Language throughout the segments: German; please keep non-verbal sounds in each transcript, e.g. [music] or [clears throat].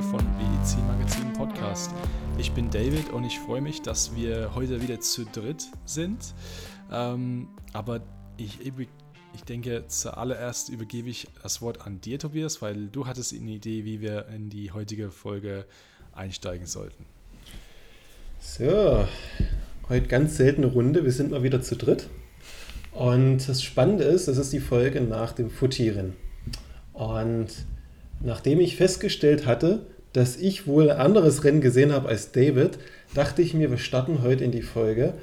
Folge von BEC Magazin Podcast. Ich bin David und ich freue mich, dass wir heute wieder zu dritt sind. Ähm, aber ich, ich denke, zuallererst übergebe ich das Wort an dir, Tobias, weil du hattest eine Idee, wie wir in die heutige Folge einsteigen sollten. So, heute ganz seltene Runde. Wir sind mal wieder zu dritt. Und das Spannende ist, das ist die Folge nach dem Futieren. Und nachdem ich festgestellt hatte, dass ich wohl ein anderes Rennen gesehen habe als David, dachte ich mir, wir starten heute in die Folge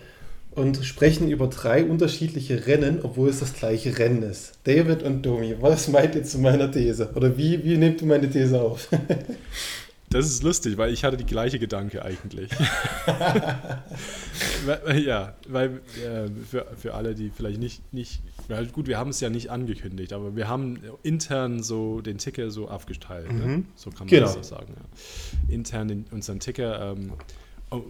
und sprechen über drei unterschiedliche Rennen, obwohl es das gleiche Rennen ist. David und Domi, was meint ihr zu meiner These? Oder wie, wie nehmt ihr meine These auf? [laughs] Das ist lustig, weil ich hatte die gleiche Gedanke eigentlich. [laughs] ja, weil äh, für, für alle, die vielleicht nicht, nicht weil gut, wir haben es ja nicht angekündigt, aber wir haben intern so den Ticker so aufgeteilt. Ne? Mhm. Ne? So kann man genau. das sagen. Ja. Intern in unseren Ticker. Ähm,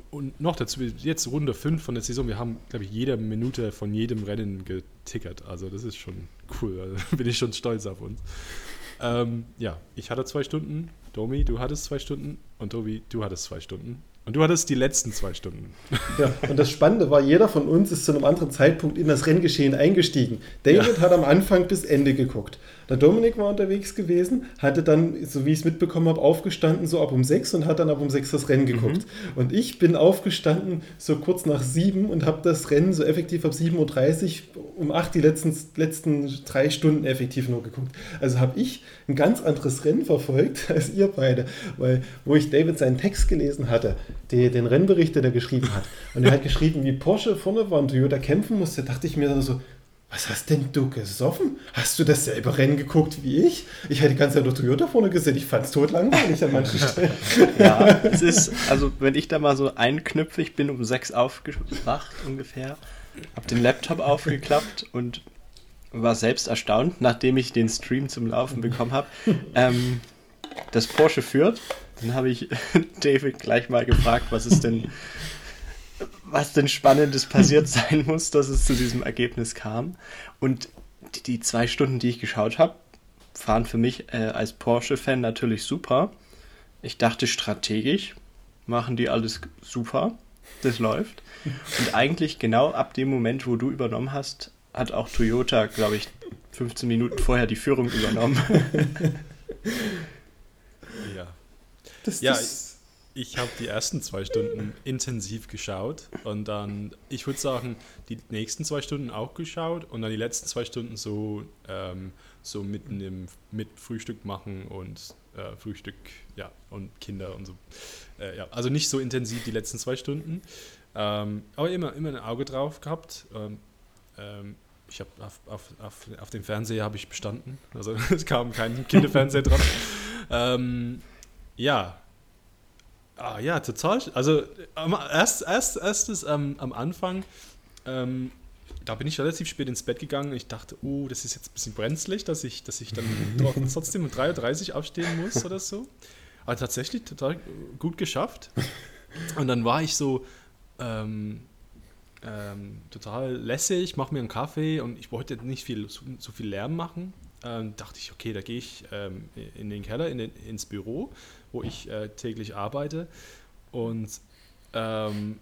und noch dazu, jetzt Runde 5 von der Saison, wir haben, glaube ich, jede Minute von jedem Rennen getickert. Also das ist schon cool. [laughs] Also bin ich schon stolz auf uns. Ähm, ja, ich hatte zwei Stunden, Domi, du hattest zwei Stunden und Tobi, du hattest zwei Stunden. Und du hattest die letzten zwei Stunden. Ja, und das Spannende war, jeder von uns ist zu einem anderen Zeitpunkt in das Renngeschehen eingestiegen. David ja. hat am Anfang bis Ende geguckt. Der Dominik war unterwegs gewesen, hatte dann, so wie ich es mitbekommen habe, aufgestanden so ab um sechs und hat dann ab um sechs das Rennen geguckt. Mhm. Und ich bin aufgestanden so kurz nach sieben und habe das Rennen so effektiv ab 7.30 Uhr um acht die letzten, letzten drei Stunden effektiv nur geguckt. Also habe ich ein ganz anderes Rennen verfolgt [laughs] als ihr beide, weil wo ich David seinen Text gelesen hatte, die, den Rennbericht, den er geschrieben hat, und er hat geschrieben, wie Porsche vorne war und Toyota kämpfen musste, dachte ich mir so, was hast denn du gesoffen? Hast du dasselbe Rennen geguckt wie ich? Ich hätte die ganze Zeit nur Toyota vorne gesehen. Ich fand es tot langweilig an manchen Stellen. ja, es ist, also wenn ich da mal so einknüpfe, ich bin um sechs aufgewacht ungefähr, habe den Laptop aufgeklappt und war selbst erstaunt, nachdem ich den Stream zum Laufen bekommen habe, ähm, dass Porsche führt. Dann habe ich [laughs] David gleich mal gefragt, was ist denn was denn Spannendes passiert [laughs] sein muss, dass es zu diesem Ergebnis kam. Und die, die zwei Stunden, die ich geschaut habe, waren für mich äh, als Porsche-Fan natürlich super. Ich dachte strategisch, machen die alles super, das läuft. Und eigentlich genau ab dem Moment, wo du übernommen hast, hat auch Toyota, glaube ich, 15 Minuten vorher die Führung übernommen. [laughs] ja. Das, ja, das ich habe die ersten zwei Stunden intensiv geschaut und dann, ich würde sagen, die nächsten zwei Stunden auch geschaut und dann die letzten zwei Stunden so, ähm, so mitten im mit Frühstück machen und äh, Frühstück, ja, und Kinder und so. Äh, ja, also nicht so intensiv die letzten zwei Stunden, ähm, aber immer, immer ein Auge drauf gehabt. Ähm, ähm ich habe auf, auf, auf, auf dem Fernseher habe ich bestanden, also [laughs] es kam kein Kinderfernseher dran. Ja, Ah, ja, total. Also erst, erst, erstes ähm, am Anfang, ähm, da bin ich relativ spät ins Bett gegangen. Ich dachte, oh, das ist jetzt ein bisschen brenzlig, dass ich, dass ich dann [laughs] trotzdem um 3.30 Uhr aufstehen muss oder so. Aber tatsächlich total gut geschafft. Und dann war ich so ähm, ähm, total lässig, mache mir einen Kaffee und ich wollte nicht viel, so, so viel Lärm machen. Ähm, dachte ich, okay, da gehe ich ähm, in den Keller, in den, ins Büro wo ich äh, täglich arbeite. Und ähm,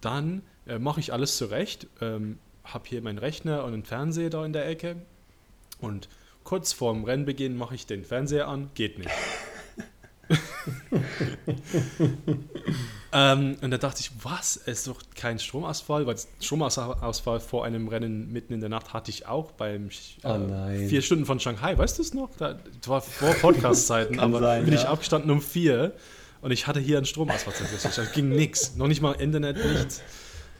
dann äh, mache ich alles zurecht, ähm, habe hier meinen Rechner und einen Fernseher da in der Ecke. Und kurz vorm Rennbeginn mache ich den Fernseher an, geht nicht. [laughs] ähm, und da dachte ich, was? Es ist doch kein Stromausfall, weil Stromausfall vor einem Rennen mitten in der Nacht hatte ich auch beim äh, oh vier Stunden von Shanghai. Weißt du es noch? Da, das war vor Podcast-Zeiten, [laughs] aber sein, bin ja. ich aufgestanden um vier und ich hatte hier einen Stromausfall. Da ging nichts. Noch nicht mal Internet, nichts.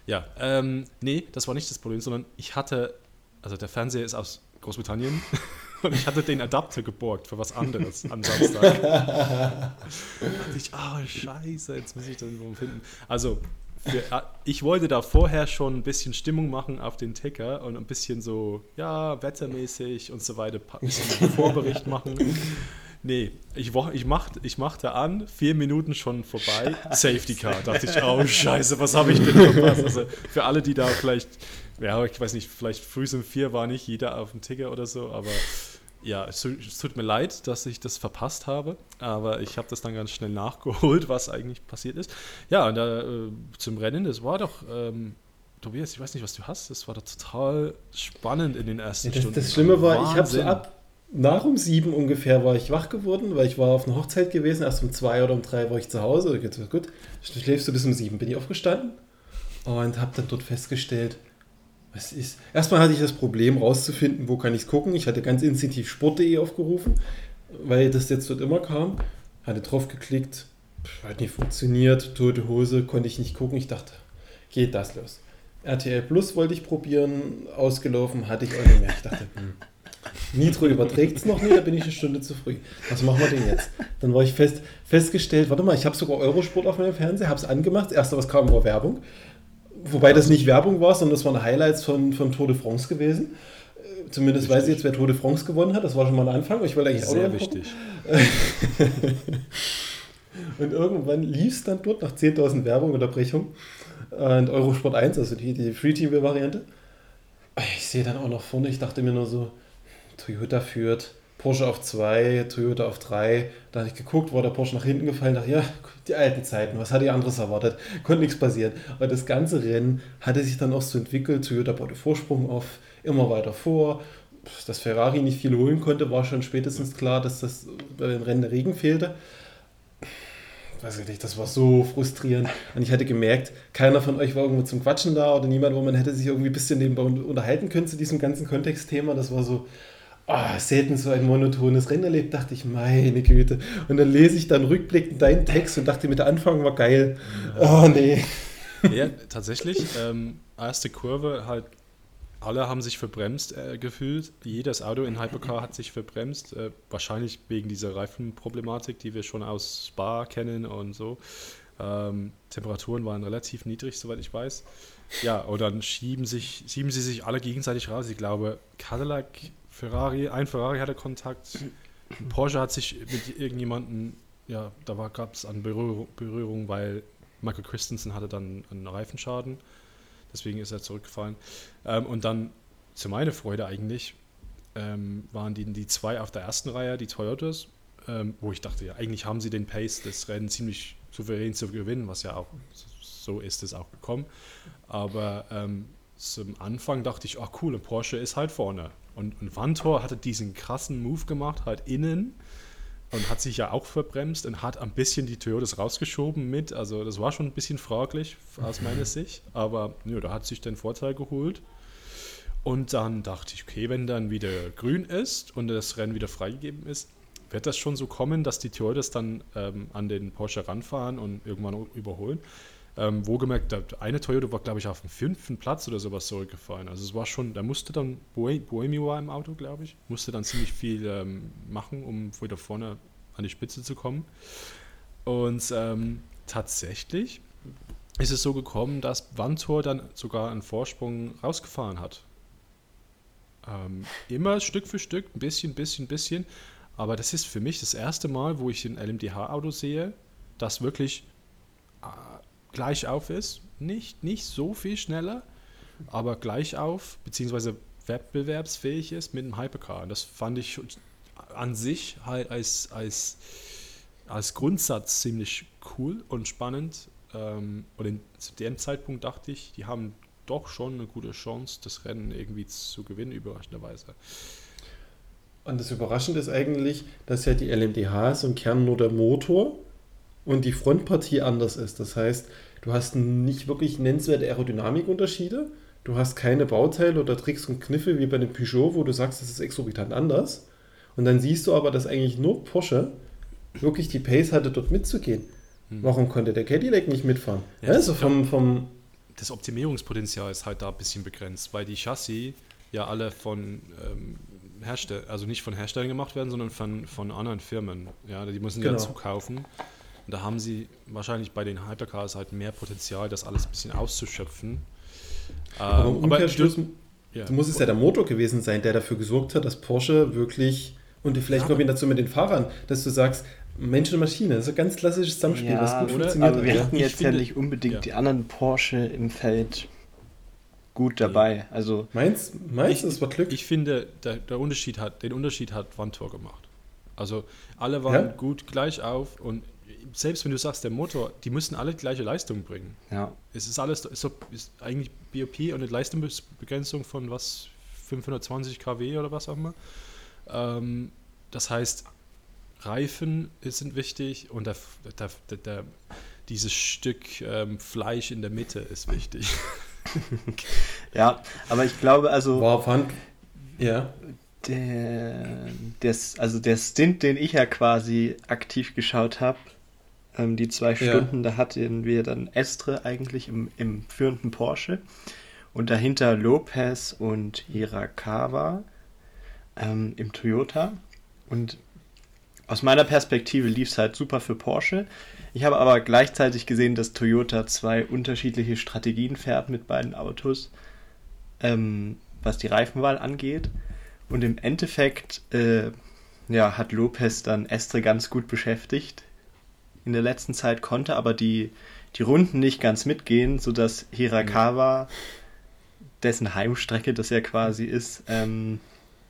Ja, ähm, nee, das war nicht das Problem, sondern ich hatte, also der Fernseher ist aus Großbritannien. [laughs] [laughs] Und ich hatte den Adapter geborgt für was anderes am Samstag. [laughs] da dachte ich, ah, oh, scheiße, jetzt muss ich das irgendwo finden. Also, für, äh, ich wollte da vorher schon ein bisschen Stimmung machen auf den Ticker und ein bisschen so, ja, wettermäßig und so weiter, ein bisschen [laughs] Vorbericht machen. Nee, ich, ich, mach, ich machte an, vier Minuten schon vorbei. Safety Car. Da dachte ich, oh Scheiße, was habe ich denn verpasst? Also für alle, die da vielleicht, ja, ich weiß nicht, vielleicht früh um vier war nicht jeder auf dem Ticker oder so, aber ja, es, es, tut mir leid, dass ich das verpasst habe, aber ich habe das dann ganz schnell nachgeholt, was eigentlich passiert ist. Ja, und da, äh, zum Rennen, das war doch, ähm, Tobias, ich weiß nicht, was du hast, das war doch total spannend in den ersten ja, das, Stunden. Das Schlimme war, Wahnsinn. ich habe so ab nach um sieben ungefähr war ich wach geworden, weil ich war auf einer Hochzeit gewesen. Erst um zwei oder um drei war ich zu Hause. Okay, gut, schläfst du bis um sieben. Bin ich aufgestanden und habe dann dort festgestellt, was ist. Erstmal hatte ich das Problem rauszufinden, wo kann ich es gucken. Ich hatte ganz instinktiv sport.de aufgerufen, weil das jetzt dort immer kam. Hatte drauf geklickt, hat nicht funktioniert, tote Hose, konnte ich nicht gucken. Ich dachte, geht das los. RTL Plus wollte ich probieren, ausgelaufen, hatte ich auch nicht mehr. Ich dachte, hm. Nitro überträgt es noch nie, da bin ich eine Stunde zu früh. Was machen wir denn jetzt? Dann war ich fest, festgestellt, warte mal, ich habe sogar Eurosport auf meinem Fernseher, habe es angemacht. Das erste, was kam, war Werbung. Wobei das nicht Werbung war, sondern das waren Highlights von, von Tour de France gewesen. Äh, zumindest Richtig. weiß ich jetzt, wer Tour de France gewonnen hat. Das war schon mal ein Anfang. Ich wollte eigentlich Sehr auch wichtig. [laughs] und irgendwann lief es dann dort nach 10.000 Werbung-Unterbrechung und Eurosport 1, also die, die Free-TV-Variante. Ich sehe dann auch noch vorne, ich dachte mir nur so, Toyota führt, Porsche auf 2, Toyota auf 3. Da habe ich geguckt, war der Porsche nach hinten gefallen, dachte, ja, die alten Zeiten, was hat die anderes erwartet? Konnte nichts passieren. Aber das ganze Rennen hatte sich dann auch so entwickelt, Toyota baute Vorsprung auf, immer weiter vor. Dass Ferrari nicht viel holen konnte, war schon spätestens klar, dass das bei den Rennen der Regen fehlte weiß ich nicht, das war so frustrierend. Und ich hatte gemerkt, keiner von euch war irgendwo zum Quatschen da oder niemand, wo man hätte sich irgendwie ein bisschen nebenbei unterhalten können zu diesem ganzen Kontextthema. Das war so, oh, selten so ein monotones Rennen erlebt, dachte ich, meine Güte. Und dann lese ich dann rückblickend deinen Text und dachte mir, der Anfang war geil. Oh, nee. Ja, tatsächlich. Ähm, erste Kurve halt alle haben sich verbremst äh, gefühlt. Jedes Auto in Hypercar hat sich verbremst. Äh, wahrscheinlich wegen dieser Reifenproblematik, die wir schon aus Spa kennen und so. Ähm, Temperaturen waren relativ niedrig, soweit ich weiß. Ja, und dann schieben, sich, schieben sie sich alle gegenseitig raus. Ich glaube, Cadillac, Ferrari, ein Ferrari hatte Kontakt. Porsche hat sich mit irgendjemandem, ja, da gab es eine Berührung, Berührung, weil Michael Christensen hatte dann einen Reifenschaden. Deswegen ist er zurückgefallen. Ähm, und dann, zu meiner Freude eigentlich, ähm, waren die, die zwei auf der ersten Reihe, die Toyotas, ähm, wo ich dachte, ja, eigentlich haben sie den Pace des Rennens ziemlich souverän zu gewinnen, was ja auch so ist es auch gekommen. Aber ähm, zum Anfang dachte ich, ach cool, Porsche ist halt vorne. Und, und Vantor hatte diesen krassen Move gemacht, halt innen und hat sich ja auch verbremst und hat ein bisschen die Toyotas rausgeschoben mit. Also das war schon ein bisschen fraglich aus meiner Sicht, aber ja, da hat sich den Vorteil geholt. Und dann dachte ich, okay, wenn dann wieder grün ist und das Rennen wieder freigegeben ist, wird das schon so kommen, dass die Toyotas dann ähm, an den Porsche ranfahren und irgendwann überholen. Ähm, wohlgemerkt, der eine Toyota war, glaube ich, auf dem fünften Platz oder sowas zurückgefallen. Also es war schon, da musste dann, Boemi war im Auto, glaube ich, musste dann ziemlich viel ähm, machen, um wieder vorne an die Spitze zu kommen. Und ähm, tatsächlich ist es so gekommen, dass Vantor dann sogar einen Vorsprung rausgefahren hat. Ähm, immer Stück für Stück, ein bisschen, bisschen, bisschen. Aber das ist für mich das erste Mal, wo ich ein LMDH-Auto sehe, das wirklich äh, gleich auf ist. Nicht, nicht so viel schneller, aber gleich auf, beziehungsweise wettbewerbsfähig ist mit einem Hypercar. Und das fand ich an sich halt als, als, als Grundsatz ziemlich cool und spannend. Ähm, und in, zu dem Zeitpunkt dachte ich, die haben doch schon eine gute Chance, das Rennen irgendwie zu gewinnen, überraschenderweise. Und das Überraschende ist eigentlich, dass ja die LMDH ist im Kern nur der Motor und die Frontpartie anders ist. Das heißt, du hast nicht wirklich nennenswerte Aerodynamikunterschiede. Du hast keine Bauteile oder Tricks und Kniffe wie bei einem Peugeot, wo du sagst, das ist exorbitant anders. Und dann siehst du aber, dass eigentlich nur Porsche wirklich die Pace hatte, dort mitzugehen. Hm. Warum konnte der Cadillac nicht mitfahren? Ja, also vom, vom das Optimierungspotenzial ist halt da ein bisschen begrenzt, weil die Chassis ja alle von ähm, Herstellern, also nicht von Herstellern gemacht werden, sondern von, von anderen Firmen. Ja, die müssen genau. ja zukaufen. Und da haben sie wahrscheinlich bei den Hypercars halt mehr Potenzial, das alles ein bisschen auszuschöpfen. Ähm, aber, aber du, ja. muss es ja der Motor gewesen sein, der dafür gesorgt hat, dass Porsche wirklich und vielleicht ja, Kombination mit den Fahrern, dass du sagst, Mensch und Maschine, das ist ein ganz klassisches Zusammenspiel, ja, das gut oder? funktioniert. Aber wir hatten jetzt ja nicht unbedingt ja. die anderen Porsche im Feld gut dabei. Also meins, meins ich, ist was Glück. Ich finde, der, der Unterschied hat, den Unterschied hat Vantor gemacht. Also alle waren ja? gut gleich auf und selbst wenn du sagst, der Motor, die müssen alle gleiche Leistung bringen. Ja. Es ist alles, ist, ist eigentlich BOP und eine Leistungsbegrenzung von was, 520 kW oder was auch immer. Ähm, das heißt, Reifen sind wichtig und der, der, der, der dieses Stück ähm, Fleisch in der Mitte ist wichtig. [laughs] ja, aber ich glaube, also. War fand, ja. Der, des, also der Stint, den ich ja quasi aktiv geschaut habe, ähm, die zwei Stunden, ja. da hatten wir dann Estre eigentlich im, im führenden Porsche und dahinter Lopez und Hirakawa ähm, im Toyota. Und aus meiner Perspektive lief es halt super für Porsche. Ich habe aber gleichzeitig gesehen, dass Toyota zwei unterschiedliche Strategien fährt mit beiden Autos, ähm, was die Reifenwahl angeht. Und im Endeffekt äh, ja, hat Lopez dann Estre ganz gut beschäftigt. In der letzten Zeit konnte aber die, die Runden nicht ganz mitgehen, sodass Hirakawa, dessen Heimstrecke das ja quasi ist, ähm,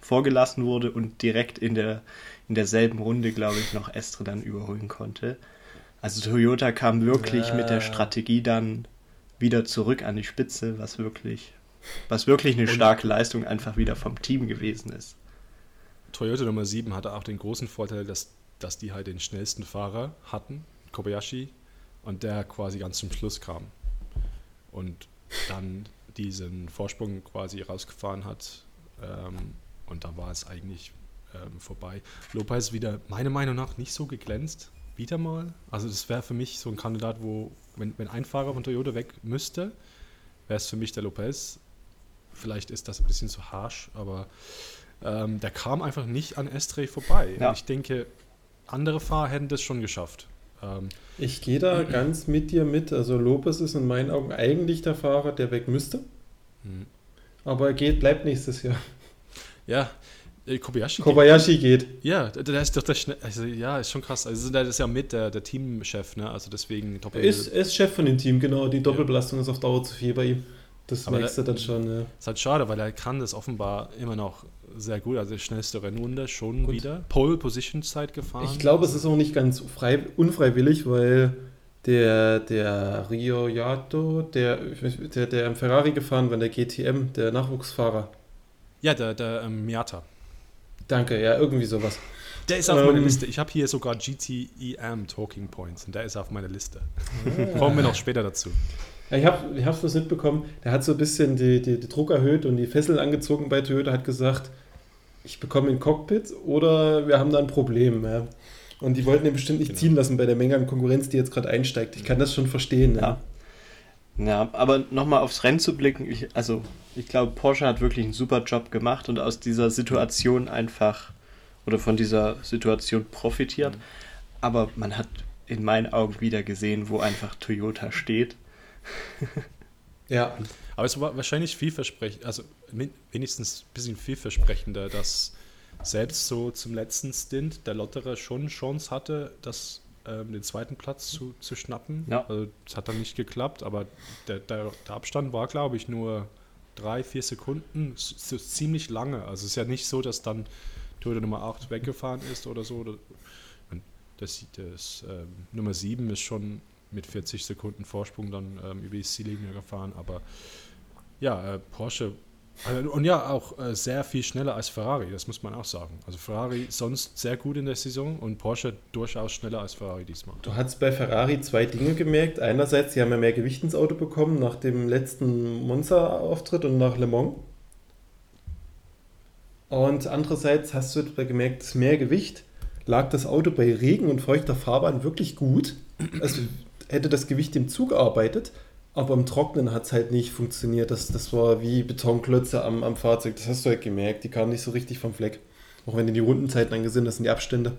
vorgelassen wurde und direkt in, der, in derselben Runde, glaube ich, noch Estre dann überholen konnte. Also Toyota kam wirklich ja. mit der Strategie dann wieder zurück an die Spitze, was wirklich, was wirklich eine starke Leistung einfach wieder vom Team gewesen ist. Toyota Nummer 7 hatte auch den großen Vorteil, dass, dass die halt den schnellsten Fahrer hatten, Kobayashi, und der quasi ganz zum Schluss kam. Und dann diesen Vorsprung quasi rausgefahren hat. Ähm, und da war es eigentlich ähm, vorbei. Lopez wieder meiner Meinung nach nicht so geglänzt wieder mal. Also das wäre für mich so ein Kandidat, wo, wenn, wenn ein Fahrer von Toyota weg müsste, wäre es für mich der Lopez. Vielleicht ist das ein bisschen zu harsh, aber ähm, der kam einfach nicht an Estre vorbei. Ja. Ich denke, andere Fahrer hätten das schon geschafft. Ähm, ich gehe da ganz mit dir mit. Also Lopez ist in meinen Augen eigentlich der Fahrer, der weg müsste. Mhm. Aber er geht, bleibt nächstes Jahr. Ja, äh, Kobayashi, Kobayashi geht. geht. Ja, der ist doch der Schnell. Also, ja, ist schon krass. Also, der ist ja mit der, der Teamchef, ne? Also, deswegen Doppel. Er ist, ist Chef von dem Team, genau. Die Doppelbelastung ja. ist auf Dauer zu viel bei ihm. Das Aber merkst du dann schon, ja. Ist halt schade, weil er kann das offenbar immer noch sehr gut. Also, der schnellste Rennrunde schon Gut. wieder. Pole Position Zeit gefahren. Ich glaube, es ist auch nicht ganz frei, unfreiwillig, weil der, der Rio Yato, der, der, der im Ferrari gefahren war, der GTM, der Nachwuchsfahrer. Ja, der, der ähm, Miata. Danke, ja, irgendwie sowas. Der ist auf ähm, meiner Liste. Ich habe hier sogar GTEM Talking Points und der ist auf meiner Liste. Ah. Kommen wir noch später dazu. Ja, ich habe es was mitbekommen. Der hat so ein bisschen die, die, die Druck erhöht und die Fesseln angezogen bei Toyota, hat gesagt, ich bekomme ein Cockpit oder wir haben da ein Problem. Ja. Und die wollten ihn bestimmt nicht genau. ziehen lassen bei der Menge an Konkurrenz, die jetzt gerade einsteigt. Ich kann das schon verstehen. Ja. Ja, aber nochmal aufs Rennen zu blicken, ich, also ich glaube, Porsche hat wirklich einen super Job gemacht und aus dieser Situation einfach oder von dieser Situation profitiert. Mhm. Aber man hat in meinen Augen wieder gesehen, wo einfach Toyota steht. [laughs] ja. Aber es war wahrscheinlich vielversprechend, also wenigstens ein bisschen vielversprechender, dass selbst so zum letzten Stint der Lotterer schon Chance hatte, dass ähm, den zweiten Platz zu, zu schnappen. Ja. Also, das hat dann nicht geklappt, aber der, der, der Abstand war, glaube ich, nur drei, vier Sekunden. So ziemlich lange. Also es ist ja nicht so, dass dann Toyota Nummer 8 weggefahren ist oder so. Das, das ähm, Nummer 7 ist schon mit 40 Sekunden Vorsprung dann ähm, über die Ziellinie gefahren, aber ja, äh, Porsche also, und ja, auch äh, sehr viel schneller als Ferrari, das muss man auch sagen. Also Ferrari sonst sehr gut in der Saison und Porsche durchaus schneller als Ferrari diesmal. Du hast bei Ferrari zwei Dinge gemerkt. Einerseits, sie haben ja mehr Gewicht ins Auto bekommen nach dem letzten Monza-Auftritt und nach Le Mans. Und andererseits hast du gemerkt, mehr Gewicht lag das Auto bei Regen und feuchter Fahrbahn wirklich gut. Also hätte das Gewicht dem zugearbeitet, aber im Trocknen hat es halt nicht funktioniert. Das, das war wie Betonklötze am, am Fahrzeug. Das hast du halt gemerkt. Die kamen nicht so richtig vom Fleck. Auch wenn du die Rundenzeiten angesehen hast, sind die Abstände.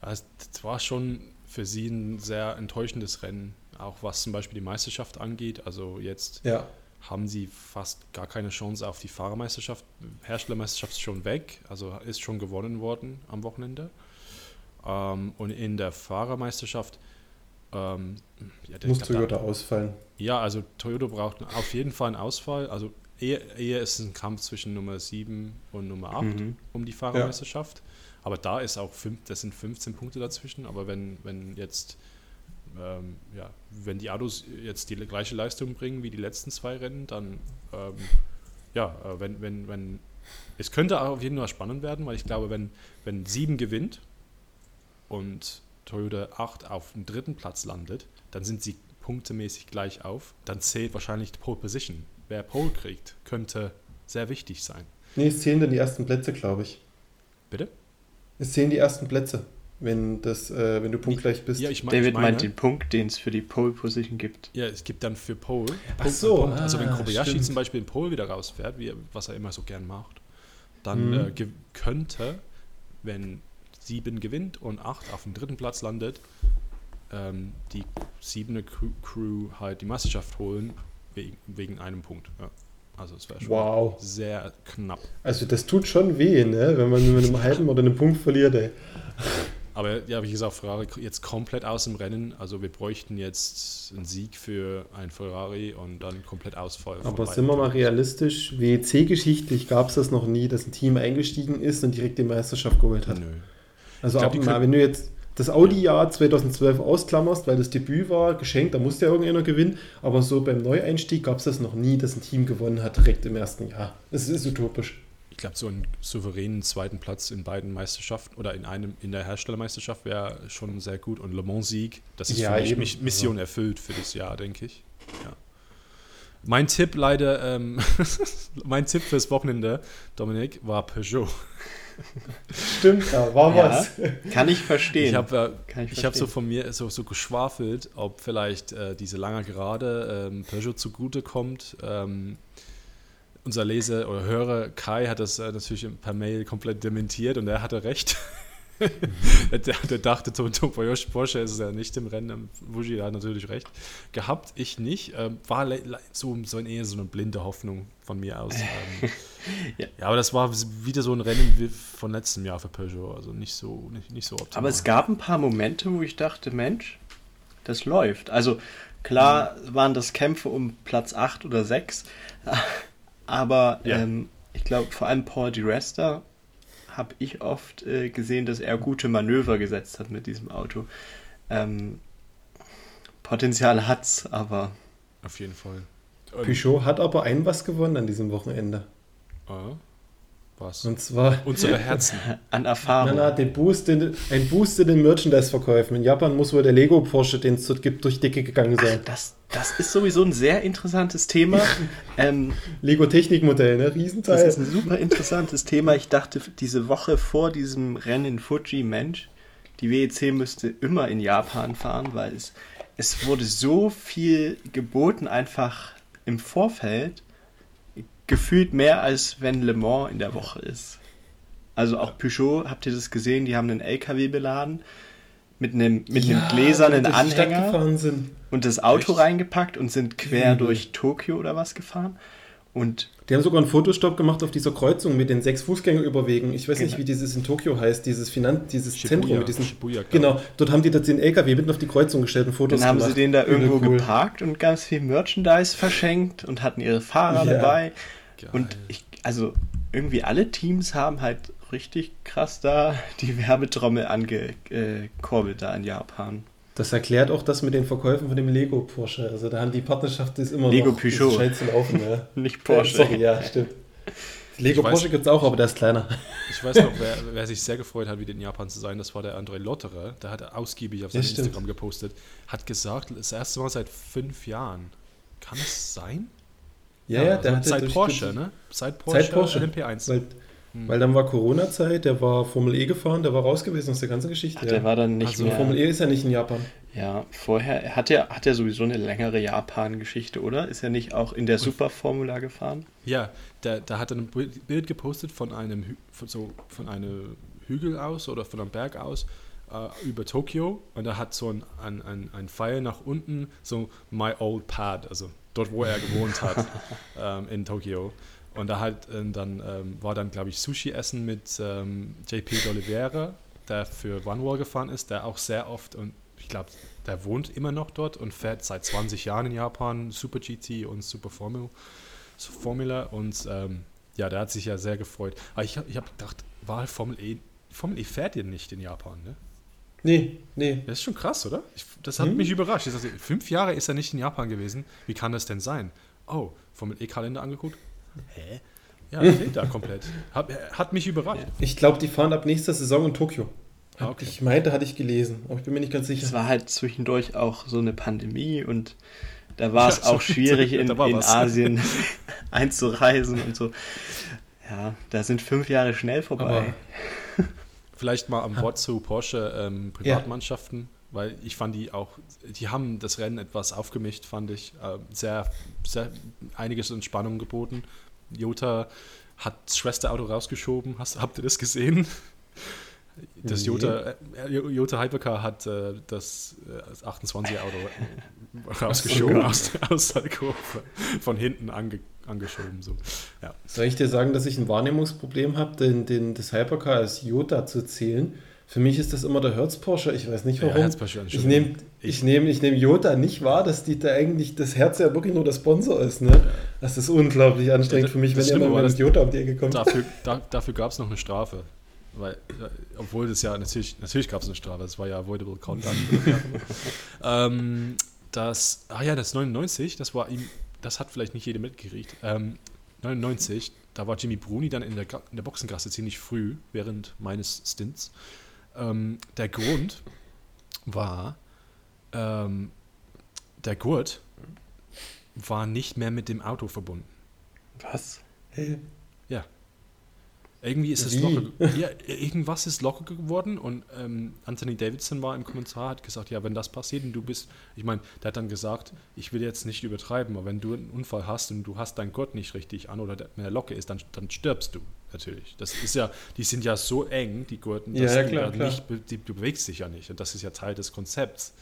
Also, das war schon für sie ein sehr enttäuschendes Rennen. Auch was zum Beispiel die Meisterschaft angeht. Also jetzt ja. haben sie fast gar keine Chance auf die Fahrermeisterschaft. Herstellermeisterschaft ist schon weg. Also ist schon gewonnen worden am Wochenende. Ähm, und in der Fahrermeisterschaft Ähm, ja, Muss Toyota da, ausfallen? Ja, also Toyota braucht auf jeden Fall einen Ausfall. Also eher, eher ist es ein Kampf zwischen Nummer 7 und Nummer 8 mhm. um die Fahrermeisterschaft. Ja. Aber da ist auch, fünf, das sind 15 Punkte dazwischen. Aber wenn, wenn jetzt, ähm, ja, wenn die Autos jetzt die gleiche Leistung bringen wie die letzten zwei Rennen, dann, ähm, ja, äh, wenn, wenn, wenn, es könnte auch auf jeden Fall spannend werden, weil ich glaube, wenn, wenn 7 gewinnt und Toyota 8 auf dem dritten Platz landet, dann sind sie punktemäßig gleich auf. Dann zählt wahrscheinlich die Pole Position. Wer Pole kriegt, könnte sehr wichtig sein. Nee, es zählen dann die ersten Plätze, glaube ich. Bitte? Es zählen die ersten Plätze, wenn, das, äh, wenn du punktgleich bist. Ja, ich mein, David ich meine, meint den Punkt, den es für die Pole Position gibt. Ja, es gibt dann für Pole. Ach so. Ah, also wenn Kobayashi stimmt. zum Beispiel in Pole wieder rausfährt, wie, was er immer so gern macht, dann mhm. äh, könnte, wenn 7 gewinnt und 8 auf dem dritten Platz landet, ähm, die siebene Crew halt die Meisterschaft holen wegen, wegen einem Punkt. Ja. Also es wäre schon wow. sehr knapp. Also das tut schon weh, ne? wenn man mit einem halben oder einem Punkt verliert. Ey. Aber ja, wie gesagt, Ferrari jetzt komplett aus dem Rennen. Also wir bräuchten jetzt einen Sieg für ein Ferrari und dann komplett Ausfall. Aber sind wir mal realistisch, WEC-geschichtlich gab es das noch nie, dass ein Team eingestiegen ist und direkt die Meisterschaft geholt hat. Nö. Also glaub, auch mal, wenn du jetzt das Audi-Jahr 2012 ausklammerst, weil das Debüt war, geschenkt, da musste ja irgendeiner gewinnen, aber so beim Neueinstieg gab es das noch nie, dass ein Team gewonnen hat direkt im ersten Jahr. Das ist utopisch. Ich glaube, so einen souveränen zweiten Platz in beiden Meisterschaften oder in einem in der Herstellermeisterschaft wäre schon sehr gut und Le Mans-Sieg, das ist ja, für mich Mission also. erfüllt für das Jahr, denke ich. Ja. Mein Tipp leider, ähm, [laughs] mein Tipp fürs Wochenende, Dominik, war Peugeot. [laughs] Stimmt, da war ja, was. Kann ich verstehen. Ich habe äh, ich, ich hab so von mir so, so geschwafelt, ob vielleicht äh, diese lange Gerade ähm, Peugeot zugute kommt. Ähm, unser Leser oder Hörer Kai hat das äh, natürlich per Mail komplett dementiert und er hatte recht. [laughs] [laughs] der, der, dachte, Tom Porsche ist ja nicht im Rennen. Wuji hat natürlich recht. Gehabt, ich nicht. Ähm, war so, so ein, eher so eine blinde Hoffnung von mir aus. [laughs] Ähm, ja. ja. aber das war wieder so ein Rennen wie von letztem Jahr für Peugeot. Also nicht so, nicht, nicht so optimal. Aber es gab ein paar Momente, wo ich dachte, Mensch, das läuft. Also klar mhm. waren das Kämpfe um Platz 8 oder 6. [laughs] Aber ja. ähm, ich glaube, vor allem Paul Di Resta habe ich oft äh, gesehen, dass er gute Manöver gesetzt hat mit diesem Auto. Ähm, Potenzial hat's, aber. Auf jeden Fall. Und Peugeot hat aber ein was gewonnen an diesem Wochenende. Ah, was? Und zwar unsere Herzen. [laughs] An Erfahrung. Na, na, den Boost in, ein Boost in den Merchandise-Verkäufen. In Japan muss wohl der Lego Porsche, den es dort gibt, durch Dicke gegangen sein. Ach, das, das ist sowieso ein sehr interessantes Thema. [laughs] ähm, Lego Technikmodell, ne? Riesenteil. Das ist ein super interessantes Thema. Ich dachte diese Woche vor diesem Rennen in Fuji, Mensch, die WEC müsste immer in Japan fahren, weil es, es wurde so viel geboten einfach im Vorfeld. Gefühlt mehr als wenn Le Mans in der Woche ist. Also auch Peugeot, habt ihr das gesehen? Die haben einen LKW beladen mit einem, mit ja, einem gläsernen Anhänger und das Auto Echt? reingepackt und sind quer mhm. durch Tokio oder was gefahren. Und die haben sogar einen Fotostopp gemacht auf dieser Kreuzung mit den sechs Fußgängerüberwegen. Ich weiß genau. nicht, wie dieses in Tokio heißt, dieses Finanz, dieses Shibuya, Zentrum mit diesen. Shibuya, genau, dort haben die das den LKW mitten auf die Kreuzung gestellt und Fotos Dann haben gemacht. sie den da irgendwo cool. geparkt und ganz viel Merchandise verschenkt und hatten ihre Fahrer ja. dabei. Geil. Und ich, also irgendwie alle Teams haben halt richtig krass da die Werbetrommel angekurbelt da in Japan. Das erklärt auch das mit den Verkäufen von dem Lego Porsche. Also da haben die Partnerschaft ist immer Lego noch Peugeot. zu laufen. Ja. [laughs] Nicht Porsche. Äh, sorry, ja, stimmt. Lego weiß, Porsche gibt es auch, aber der ist kleiner. Ich weiß noch, wer, wer, sich sehr gefreut hat, wieder in Japan zu sein, das war der André Lotterer. Der hat ausgiebig auf seinem ja, Instagram gepostet. Hat gesagt, das erste Mal seit fünf Jahren. Kann es sein? Ja, ja, der also hat seit Porsche, ne? Seit Porsche, seit Porsche. LMP1. Weil hm. Weil dann war Corona-Zeit, der war Formel E gefahren, der war raus gewesen aus der ganzen Geschichte. Ach, der ja. war dann nicht also mehr. Formel E ist ja nicht in Japan. Ja, vorher hat er, hat er sowieso eine längere Japan-Geschichte, oder? Ist er nicht auch in der Superformula gefahren? Ja, da, da hat er ein Bild gepostet von einem, von so, von einem Hügel aus oder von einem Berg aus äh, über Tokio und er hat so ein, ein, ein, ein Pfeil nach unten, so My Old Pad, also dort, wo er gewohnt hat [laughs] ähm, in Tokio. Und da halt äh, dann ähm, war dann, glaube ich, Sushi essen mit ähm, JP D'Oliveira, der für One Wall gefahren ist, der auch sehr oft und ich glaube der wohnt immer noch dort und fährt seit 20 Jahren in Japan Super GT und Super Formula. Formula und ähm, ja, der hat sich ja sehr gefreut. Aber ich, ich habe gedacht, war Formel E, Formel E fährt ihr nicht in Japan, ne? Nee, nee. Das ist schon krass, oder? Ich, das hat hm. mich überrascht. Ich dachte, fünf Jahre ist er nicht in Japan gewesen. Wie kann das denn sein? Oh, Formel E-Kalender angeguckt? Hä? Ja, fehlt da komplett. Hat, hat mich überrascht. Ich glaube, die fahren ab nächster Saison in Tokio. Ah, okay. Ich meinte, hatte ich gelesen, aber ich bin mir nicht ganz sicher. Es war halt zwischendurch auch so eine Pandemie und da war es ja, auch schwierig, [laughs] in, in Asien [laughs] [laughs] einzureisen und so. Ja, da sind fünf Jahre schnell vorbei. Aber vielleicht mal am [laughs] Wort zu Porsche ähm, Privatmannschaften, ja. weil ich fand die auch, die haben das Rennen etwas aufgemischt, fand ich. Äh, sehr, sehr einiges an Spannung geboten. Jota hat das Schwesterauto rausgeschoben. Hast, habt ihr das gesehen? Das Jota, äh, Jota Hypercar hat äh, das äh, 28er Auto rausgeschoben aus, aus der Kurve, von hinten ange, angeschoben. So. Ja. Soll ich dir sagen, dass ich ein Wahrnehmungsproblem habe, den, den, das Hypercar als Jota zu zählen? Für mich ist das immer der Hertz Porsche. Ich weiß nicht warum. Ja, ich nehme ich nehm, ich nehm Jota nicht wahr, dass die da eigentlich das Herz ja wirklich nur der Sponsor ist. Ne? Das ist unglaublich anstrengend ja, für mich, wenn jemand mit Jota um die Ecke kommt. Dafür, da, dafür gab es noch eine Strafe. Weil, obwohl das ja natürlich, natürlich gab es eine Strafe, das war ja Avoidable Conduct. [laughs] ähm, das, ah ja, das 99, das war ihm, das hat vielleicht nicht jeder mitgekriegt. Ähm, 99, da war Jimmy Bruni dann in der, in der Boxengasse ziemlich früh, während meines Stints. Ähm, der Grund war, ähm, der Gurt war nicht mehr mit dem Auto verbunden. Was? Ja. Irgendwie ist es locker. Ja, irgendwas ist locker geworden und ähm, Anthony Davidson war im Kommentar, hat gesagt, ja, wenn das passiert und du bist, ich meine, der hat dann gesagt, ich will jetzt nicht übertreiben, aber wenn du einen Unfall hast und du hast deinen Gurt nicht richtig an oder wenn er locker ist, dann, dann stirbst du natürlich. Das ist ja, die sind ja so eng, die Gurten, dass ja, klar, klar. Nicht, die, du bewegst dich ja nicht und das ist ja Teil des Konzepts.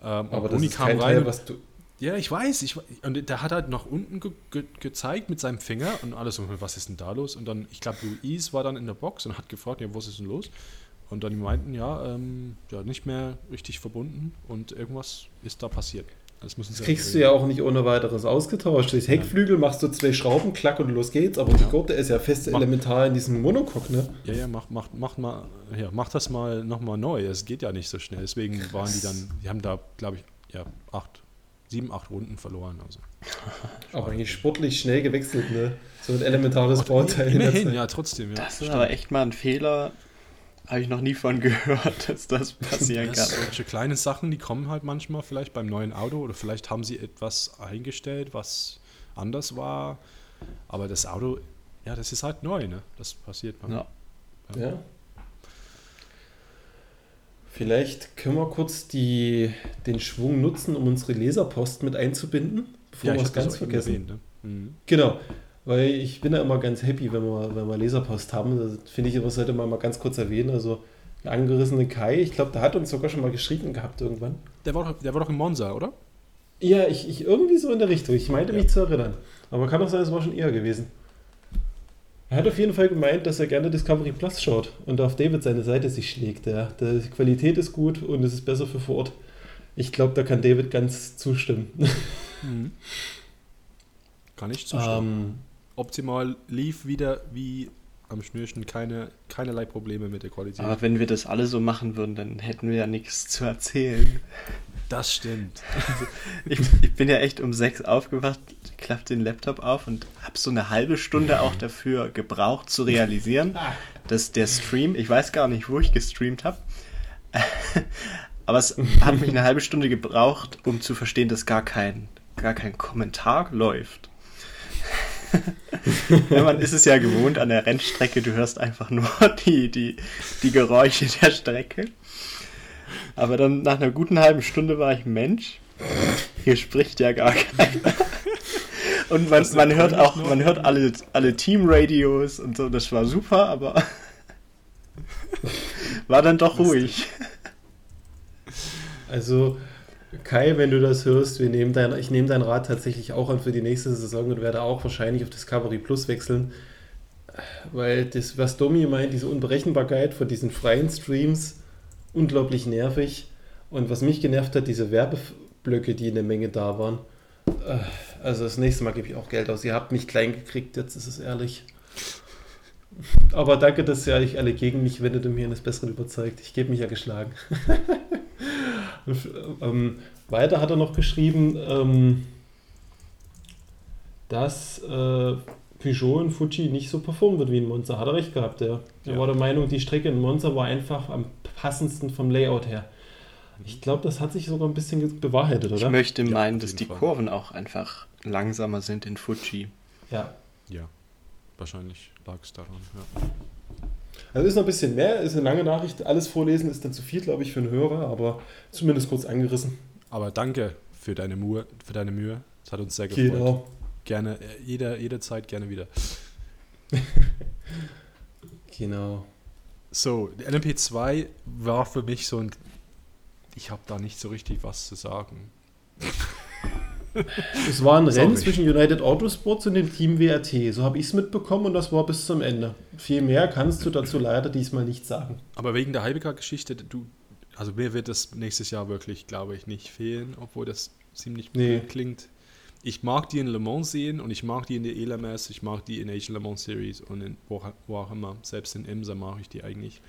Ähm, aber das ist kam rein. Teil, was du ja, ich weiß. Ich, und der hat halt nach unten ge, ge, gezeigt mit seinem Finger und alles so, was ist denn da los? Und dann, ich glaube, Luis war dann in der Box und hat gefragt, ja, was ist denn los? Und dann meinten, ja, ähm, ja, nicht mehr richtig verbunden und irgendwas ist da passiert. Das, das kriegst du ja auch nicht ohne weiteres ausgetauscht. Das Heckflügel machst du zwei Schrauben, klack und los geht's, aber ja. die Gurte ist ja fest mach, elementar in diesem Monocoque, ne? Ja, ja, mach, mach, mach, mal, ja, mach das mal nochmal neu. Es geht ja nicht so schnell. Deswegen waren die dann, die haben da, glaube ich, ja, acht sieben, acht Runden verloren. Also. [laughs] aber eigentlich sportlich schnell gewechselt, ne? So ein elementares Bauteil. Immerhin, ja, trotzdem. Ja. Das ist Stimmt. aber echt mal ein Fehler. Habe ich noch nie von [laughs] gehört, dass das passieren kann. Solche kleine Sachen, die kommen halt manchmal vielleicht beim neuen Auto oder vielleicht haben sie etwas eingestellt, was anders war. Aber das Auto, ja, das ist halt neu, ne? Das passiert mal. Ja. ja. ja. Vielleicht können wir kurz die, den Schwung nutzen, um unsere Leserpost mit einzubinden, bevor ja, wir es ganz vergessen. Erwähnt, ne? mhm. Genau, weil ich bin ja immer ganz happy, wenn wir, wenn wir Leserpost haben. Das finde ich, aber sollte man mal ganz kurz erwähnen. Also der angerissene Kai, ich glaube, der hat uns sogar schon mal geschrieben gehabt irgendwann. Der war doch, der war doch in Monza, oder? Ja, ich, ich irgendwie so in der Richtung. Ich meinte ja. mich zu erinnern. Aber kann auch sein, es war schon eher gewesen. Er hat auf jeden Fall gemeint, dass er gerne Discovery Plus schaut und auf David seine Seite sich schlägt. Ja. Die Qualität ist gut und es ist besser für vor Ort. Ich glaube, da kann David ganz zustimmen. Mhm. Kann ich zustimmen. Ähm, Optimal lief wieder wie am Schnürchen, keine, keinerlei Probleme mit der Qualität. Aber wenn wir das alle so machen würden, dann hätten wir ja nichts zu erzählen. Das stimmt. [laughs] ich, ich, bin ja echt um sechs aufgewacht, klappe den Laptop auf und habe so eine halbe Stunde auch dafür gebraucht zu realisieren, dass der Stream, ich weiß gar nicht, wo ich gestreamt habe, [laughs] aber es [laughs] hat mich eine halbe Stunde gebraucht, um zu verstehen, dass gar kein, gar kein Kommentar läuft. [laughs] ja, man ist es ja gewohnt an der Rennstrecke, du hörst einfach nur die, die, die Geräusche der Strecke. Aber dann nach einer guten halben Stunde war ich Mensch. Hier spricht ja gar keiner. Und man, man hört auch, man hört alle, alle Team-Radios und so, das war super, aber [laughs] war dann doch ruhig. [laughs] Also, Kai, wenn du das hörst, wir nehmen dein, ich nehme deinen Rat tatsächlich auch an für die nächste Saison und werde auch wahrscheinlich auf Discovery Plus wechseln. Weil das, was Domi meint, diese Unberechenbarkeit von diesen freien Streams, unglaublich nervig. Und was mich genervt hat, diese Werbeblöcke, die in der Menge da waren. Äh, also das nächste Mal gebe ich auch Geld aus. Ihr habt mich klein gekriegt, jetzt ist es ehrlich. Aber danke, dass ihr euch alle gegen mich wendet und mir eines Besseren überzeugt. Ich gebe mich ja geschlagen. und, [laughs] ähm, weiter hat er noch geschrieben, ähm, dass äh, Peugeot in Fuji nicht so performen wird wie in Monza. Hat er recht gehabt, ja. Er ja. war der Meinung, die Strecke in Monza war einfach am passendsten vom Layout her. Ich glaube, das hat sich sogar ein bisschen bewahrheitet, oder? Ich möchte ja, meinen, dass die Fall. Kurven auch einfach langsamer sind in Fuji. Ja. Ja, wahrscheinlich lag es daran, ja. Also ist noch ein bisschen mehr, ist eine lange Nachricht. Alles vorlesen ist dann zu viel, glaube ich, für einen Hörer, aber zumindest kurz angerissen. Aber danke für deine Mühe. Für deine Mühe. Das hat uns sehr gefreut. Genau. Gerne, äh, jeder, jederzeit gerne wieder. [laughs] genau. So, LMP2 war für mich so ein. Ich habe da nicht so richtig was zu sagen. [laughs] Es war ein Rennen zwischen United Autosports und dem Team WRT. So habe ich es mitbekommen und das war bis zum Ende. Viel mehr kannst du dazu leider diesmal nicht sagen. Aber wegen der Halbika-Geschichte, du, also mir wird das nächstes Jahr wirklich, glaube ich, nicht fehlen, obwohl das ziemlich nee. klingt. Ich mag die in Le Mans sehen und ich mag die in der ELMS, ich mag die in Asian Le Mans Series und in wo, wo auch immer. Selbst in IMSA mag ich die eigentlich.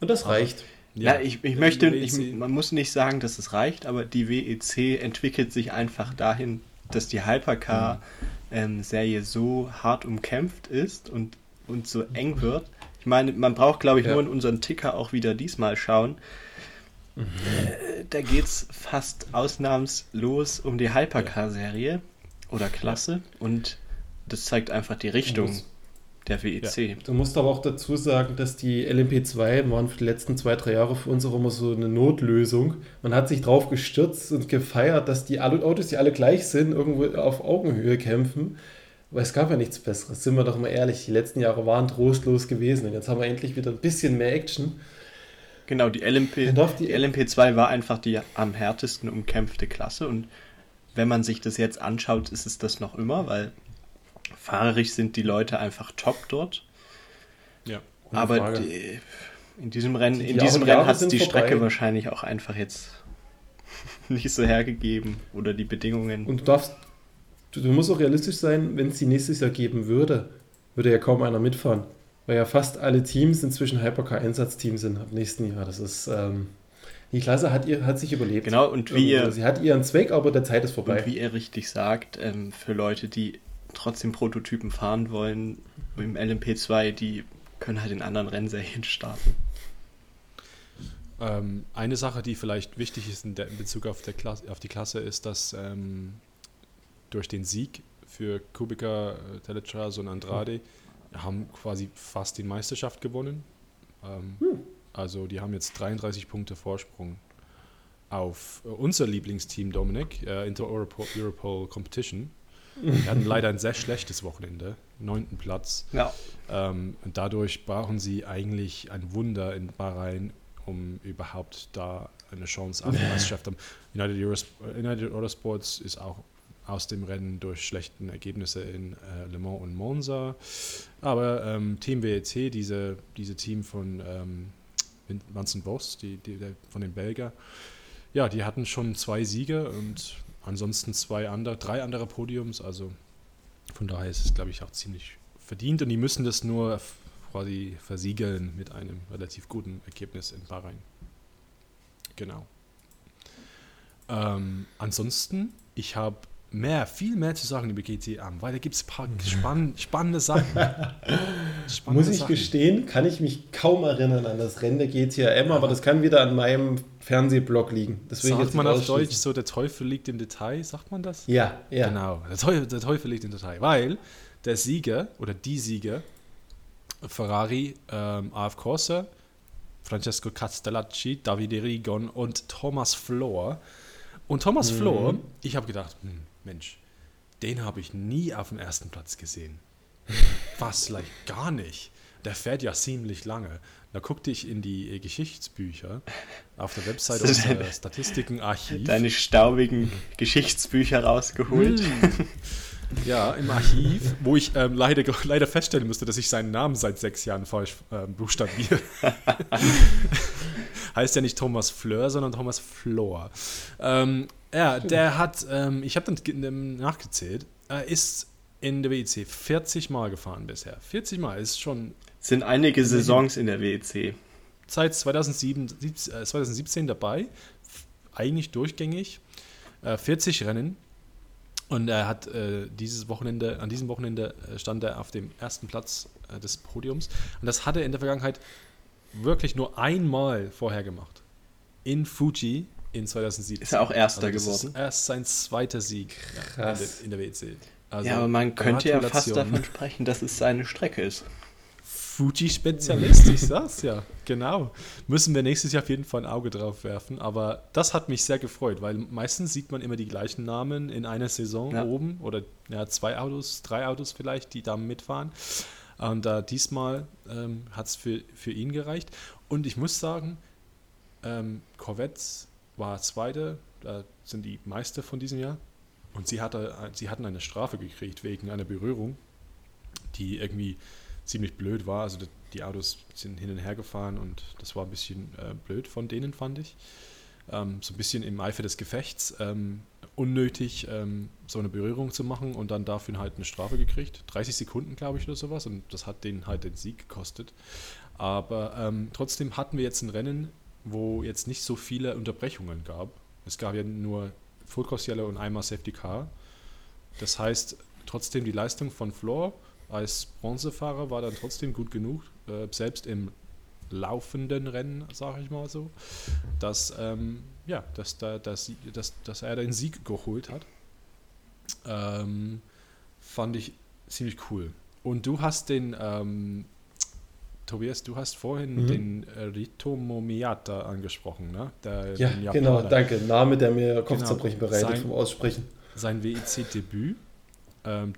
Und das reicht. Ja, ja, ich, ich möchte, ich, man muss nicht sagen, dass es reicht, aber die WEC entwickelt sich einfach dahin, dass die Hypercar-Serie mhm. ähm, so hart umkämpft ist und, und so eng wird. Ich meine, man braucht, glaube ich, ja. nur in unseren Ticker auch wieder diesmal schauen. Mhm. Äh, da geht es fast ausnahmslos um die Hypercar-Serie oder Klasse und das zeigt einfach die Richtung der WEC. Ja. Du musst aber auch dazu sagen, dass die LMP2 waren für die letzten zwei, drei Jahre für uns auch immer so eine Notlösung. Man hat sich drauf gestürzt und gefeiert, dass die Autos, die alle gleich sind, irgendwo auf Augenhöhe kämpfen. Aber es gab ja nichts Besseres, sind wir doch mal ehrlich. Die letzten Jahre waren trostlos gewesen und jetzt haben wir endlich wieder ein bisschen mehr Action. Genau, die, LMP, die, die LMP2 war einfach die am härtesten umkämpfte Klasse und wenn man sich das jetzt anschaut, ist es das noch immer, weil fahrerisch sind die Leute einfach top dort. Ja. Aber die, in diesem Rennen, die, in diesem Rennen hat es die vorbei. Strecke wahrscheinlich auch einfach jetzt [laughs] nicht so hergegeben oder die Bedingungen. Und du darfst, du, du musst auch realistisch sein, wenn es die nächstes Jahr geben würde, würde ja kaum einer mitfahren. Weil ja fast alle Teams inzwischen Hypercar-Einsatzteams sind ab nächsten Jahr. Das ist, ähm, die Klasse hat, ihr, hat sich überlebt. Genau, und wie ihr, Sie hat ihren Zweck, aber der Zeit ist vorbei. Und wie er richtig sagt, ähm, für Leute, die trotzdem Prototypen fahren wollen, im LMP2, die können halt in anderen Rennserien starten. Ähm, eine Sache, die vielleicht wichtig ist in, der, in Bezug auf, Klasse, auf, die Klasse, ist, dass ähm, durch den Sieg für Kubica, äh, Teletras und Andrade mhm. haben quasi fast die Meisterschaft gewonnen. Ähm, mhm. Also die haben jetzt 33 Punkte Vorsprung auf äh, unser Lieblingsteam Dominik, äh, Inter Europol, Europol Competition. Wir hatten leider ein sehr schlechtes Wochenende, neunten Platz. Ja. Ähm, und dadurch brauchen sie eigentlich ein Wunder in Bahrain, um überhaupt da eine Chance auf die Meisterschaft haben. United, Euros United Autosports ist auch aus dem Rennen durch schlechten Ergebnisse in äh, Le Mans und Monza. Aber ähm, Team WEC, diese, diese Team von ähm, Vincent Voss, die, die, von den Belgier, ja, die hatten schon zwei Siege und ansonsten zwei andere, drei andere Podiums. Also von daher ist es, glaube ich, auch ziemlich verdient und die müssen das nur quasi versiegeln mit einem relativ guten Ergebnis in Bahrain. Genau. Ähm, ansonsten, ich habe mehr, viel mehr zu sagen über GTA, weil da gibt es ein paar spann spannende Sachen. [laughs] Spannende Muss ich Sachen. gestehen, kann ich mich kaum erinnern an das Rennen der GTM, aber das kann wieder an meinem Fernsehblog liegen. Deswegen sagt man auf Deutsch so, der Teufel liegt im Detail, sagt man das? Ja, ja. Genau, der Teufel, der Teufel liegt im Detail, weil der Sieger oder die Sieger, Ferrari, ähm, AF Corsa, Francesco Castellacci, Davide Rigon und Thomas Flohr. Und Thomas mhm. Flohr, ich habe gedacht, hm, Mensch, den habe ich nie auf dem ersten Platz gesehen. Was, like, gar nicht. Der fährt ja ziemlich lange. Da guckte ich in die Geschichtsbücher auf der Website unserer Statistikenarchiv. Deine staubigen Geschichtsbücher rausgeholt. Ja, im Archiv, wo ich ähm, leider, leider feststellen musste, dass ich seinen Namen seit sechs Jahren falsch ähm, buchstabiere. [laughs] heißt ja nicht Thomas Fleur, sondern Thomas Flor. Ähm, ja, der hat, ähm, ich habe dann nachgezählt, er ist in der WEC 40 Mal gefahren bisher. 40 Mal ist schon. Sind einige Saisons in der WEC. Seit 2007, 2017 äh, dabei, eigentlich durchgängig. 40 äh, Rennen. Und er hat äh, dieses Wochenende, an diesem Wochenende äh, stand er auf dem ersten Platz äh, des Podiums. Und das hat er in der Vergangenheit wirklich nur einmal vorher gemacht. In Fuji in 2017. Ist er auch Erster also geworden? Ist erst sein zweiter Sieg Krass. in der, in der WEC. Also, ja, aber man könnte ja fast davon sprechen, dass es seine Strecke ist. Fuji-Spezialist, ich sag's ja, genau. Müssen wir nächstes Jahr auf jeden Fall ein Auge drauf werfen. Aber das hat mich sehr gefreut, weil meistens sieht man immer die gleichen Namen in einer Saison ja. oben oder ja, zwei Autos, drei Autos vielleicht, die da mitfahren. Und äh, diesmal ähm, hat es für, für ihn gereicht. Und ich muss sagen, ähm, Corvette war Zweite, da sind die Meister von diesem Jahr. Und sie, hatte, sie hatten eine Strafe gekriegt wegen einer Berührung, die irgendwie ziemlich blöd war. Also die Autos sind hin und her gefahren und das war ein bisschen äh, blöd von denen, fand ich. Ähm, so ein bisschen im Eifer des Gefechts ähm, unnötig, ähm, so eine Berührung zu machen und dann dafür halt eine Strafe gekriegt. 30 Sekunden, glaube ich, oder sowas. Und das hat denen halt den Sieg gekostet. Aber ähm, trotzdem hatten wir jetzt ein Rennen, wo jetzt nicht so viele Unterbrechungen gab. Es gab ja nur Full Cross Yellow und einmal Safety Car. Das heißt, trotzdem die Leistung von Floor als Bronzefahrer war dann trotzdem gut genug, äh, selbst im laufenden Rennen, sage ich mal so, dass, ähm, ja, dass, da, dass, dass, dass er den Sieg geholt hat. Ähm, fand ich ziemlich cool. Und du hast den, ähm, Tobias, du hast vorhin mhm. den Rito Momiata angesprochen, ne? Der, ja, genau, danke. Name, der mir Kopfzerbrechen genau. bereitet sein, vom Aussprechen. Sein WEC-Debüt. Ähm,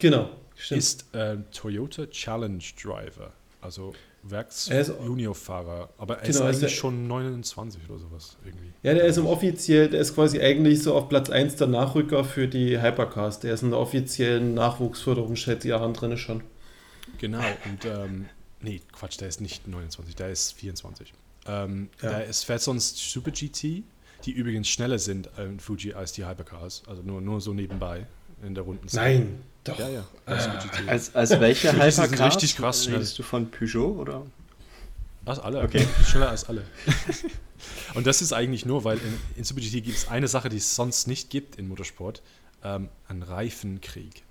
genau. Stimmt. ist äh, Toyota Challenge Driver, also Werks-Juniorfahrer, aber er genau, ist eigentlich schon 29 oder sowas irgendwie. Ja, der ist im offiziell, der ist quasi eigentlich so auf Platz 1 der Nachrücker für die Hypercars. Der ist in der offiziellen Nachwuchsförderung seit Jahren drin schon. Genau, und ähm, nee, Quatsch, der ist nicht 29, der ist 24. Ähm, ja. Der ist, fährt sonst Super GT, die übrigens schneller sind in Fuji als die Hypercars, also nur, nur so nebenbei in der Runden. Nein, doch. Ja, ja. Ah. Als, als welche Hypercars? richtig krass schnell. Redest du von Peugeot oder? Als alle, okay. [laughs] Schneller als alle. [laughs] Und das ist eigentlich nur, weil in, in Super GT gibt es eine Sache, die es sonst nicht gibt in Motorsport: ähm, einen Reifenkrieg.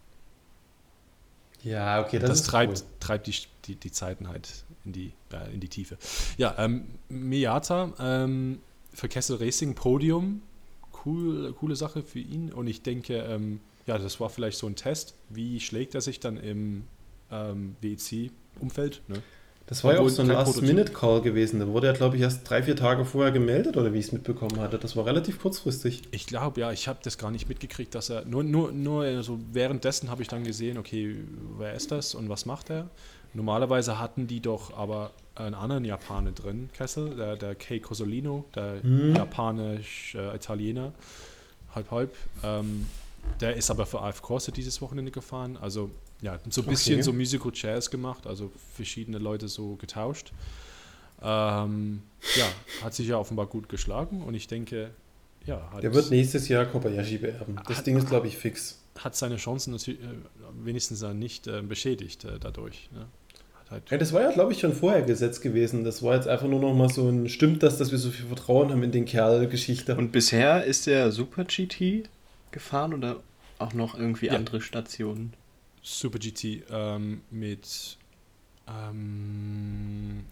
Ja, okay, das, das treibt, cool. treibt die, die, die Zeiten halt in die, äh, in die Tiefe. Ja, ähm, Miata ähm, für Kessel Racing Podium, cool, coole Sache für ihn und ich denke, ähm, ja, das war vielleicht so ein Test. Wie schlägt er sich dann im ähm, WEC-Umfeld? Ne? Das war ja auch so ein Last-Minute-Call gewesen. Da wurde er, glaube ich, erst drei, vier Tage vorher gemeldet, oder wie ich es mitbekommen hatte. Das war relativ kurzfristig. Ich glaube, ja, ich habe das gar nicht mitgekriegt, dass er. Nur, nur, nur also währenddessen habe ich dann gesehen, okay, wer ist das und was macht er? Normalerweise hatten die doch aber einen anderen Japaner drin, Kessel, der, der Kei Cosolino, der hm. japanisch-italiener, äh, halb halb. Ähm, der ist aber für AF Corset dieses Wochenende gefahren. Also ja, so ein bisschen okay. so Musical Chairs gemacht, also verschiedene Leute so getauscht. Ähm, ja, hat sich ja offenbar gut geschlagen und ich denke, ja. Der wird nächstes Jahr Kobayashi beerben. Das hat, Ding ist, glaube ich, fix. Hat seine Chancen äh, wenigstens dann nicht äh, beschädigt äh, dadurch. Ne? Halt ja, das war ja, glaube ich, schon vorher gesetzt gewesen. Das war jetzt einfach nur noch mal so ein, stimmt das, dass wir so viel Vertrauen haben in den Kerl-Geschichte. Und bisher ist der Super GT gefahren oder auch noch irgendwie ja. andere Stationen? Super GT ähm, mit. Ähm,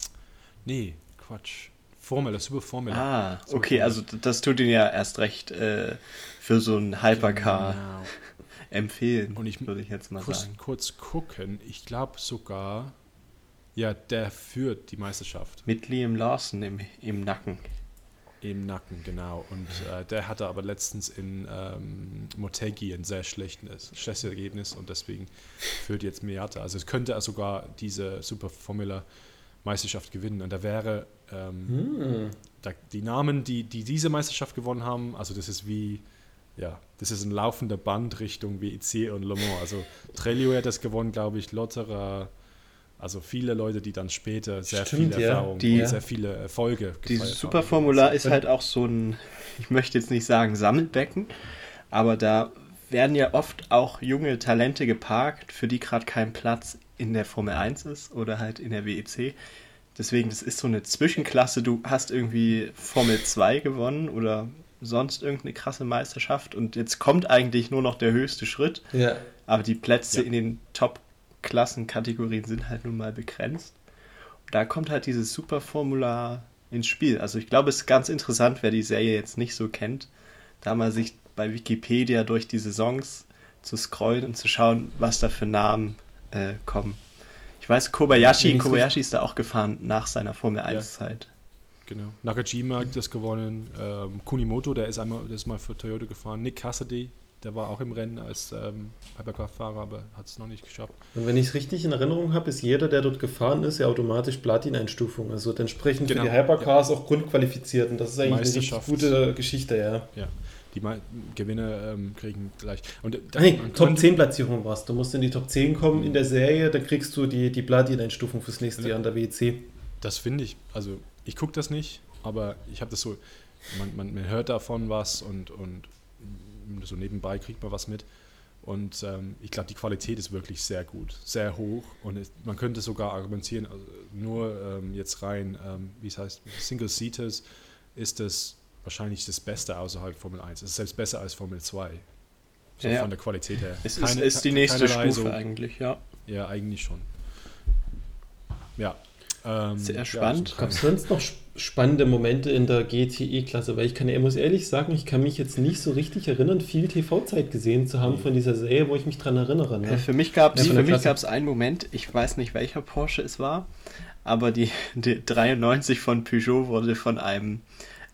nee, Quatsch. Formula, Super Formula. Ah, Super okay, Formula. also das tut ihn ja erst recht äh, für so ein Hypercar genau. [laughs] empfehlen, Und ich würde ich jetzt mal kurz, sagen. Kurz gucken, ich glaube sogar, ja, der führt die Meisterschaft. Mit Liam Lawson im, im Nacken. Im Nacken, genau. Und äh, der hatte aber letztens in ähm, Motegi ein sehr schlechtes, schlechtes Ergebnis und deswegen führt jetzt Miata. Also es könnte er sogar diese Super Formula Meisterschaft gewinnen. Und da wäre ähm, hm. da, die Namen, die, die diese Meisterschaft gewonnen haben, also das ist wie, ja, das ist ein laufender Band Richtung WEC und Le Mans. Also Trellio hat das gewonnen, glaube ich, Lotterer, Also viele Leute, die dann später sehr Stimmt, viele ja. Erfahrungen Die- und sehr viele Erfolge Dieses. Superformular ist halt auch so ein, [laughs] ich möchte jetzt nicht sagen Sammelbecken, aber da werden ja oft auch junge Talente geparkt, für die gerade kein Platz in der Formel 1 ist oder halt in der WEC. Deswegen, das ist so eine Zwischenklasse. Du hast irgendwie Formel 2 gewonnen oder sonst irgendeine krasse Meisterschaft und jetzt kommt eigentlich nur noch der höchste Schritt. Ja. Aber die Plätze Ja. in den Top-Klassenkategorien sind halt nun mal begrenzt. Und da kommt halt dieses Superformular ins Spiel. Also ich glaube, es ist ganz interessant, wer die Serie jetzt nicht so kennt, da mal sich bei Wikipedia durch die Saisons zu scrollen und zu schauen, was da für Namen äh, kommen. Ich weiß, Kobayashi, Kobayashi ist da auch gefahren nach seiner Formel Ja. 1-Zeit. Genau. Nakajima hat das gewonnen. Ähm, Kunimoto, der ist einmal, der ist mal für Toyota gefahren. Nick Cassidy, der war auch im Rennen als ähm, Hypercar-Fahrer, aber hat es noch nicht geschafft. Und wenn ich es richtig in Erinnerung habe, ist jeder, der dort gefahren ist, ja automatisch Platin-Einstufung. Also entsprechend Genau, für die Hypercars auch grundqualifiziert. Und das ist eigentlich eine gute Geschichte, ja. Ja. Die Me Gewinner ähm, kriegen gleich. Und äh, Ah, nee, Top könnte- 10 Platzierung warst. Du musst in die Top 10 kommen in der Serie, dann kriegst du die, die Platin-Einstufung fürs nächste Ja. Jahr an der WEC. Das finde ich, also ich gucke das nicht, aber ich habe das so, man, man, man hört davon was und, und so nebenbei kriegt man was mit. Und ähm, ich glaube, die Qualität ist wirklich sehr gut, sehr hoch. Und es, man könnte sogar argumentieren, also nur ähm, jetzt rein, ähm, wie es heißt, Single Seaters ist das wahrscheinlich das Beste außerhalb Formel 1. Es ist selbst besser als Formel 2. So Ja, von der Qualität her. Es Keine- ist, ist die nächste Stufe so- eigentlich, ja. Ja, eigentlich schon. Ja. Ähm, Sehr ja, spannend. so- Gab es sonst noch sp- spannende Momente in der GTE-Klasse? Weil ich kann, ich muss ehrlich sagen, ich kann mich jetzt nicht so richtig erinnern, viel TV-Zeit gesehen zu haben von dieser Serie, wo ich mich dran erinnere. Äh, Ne? Für mich gab es Ja, einen Moment, ich weiß nicht welcher Porsche es war, aber die, die 93 von Peugeot wurde von einem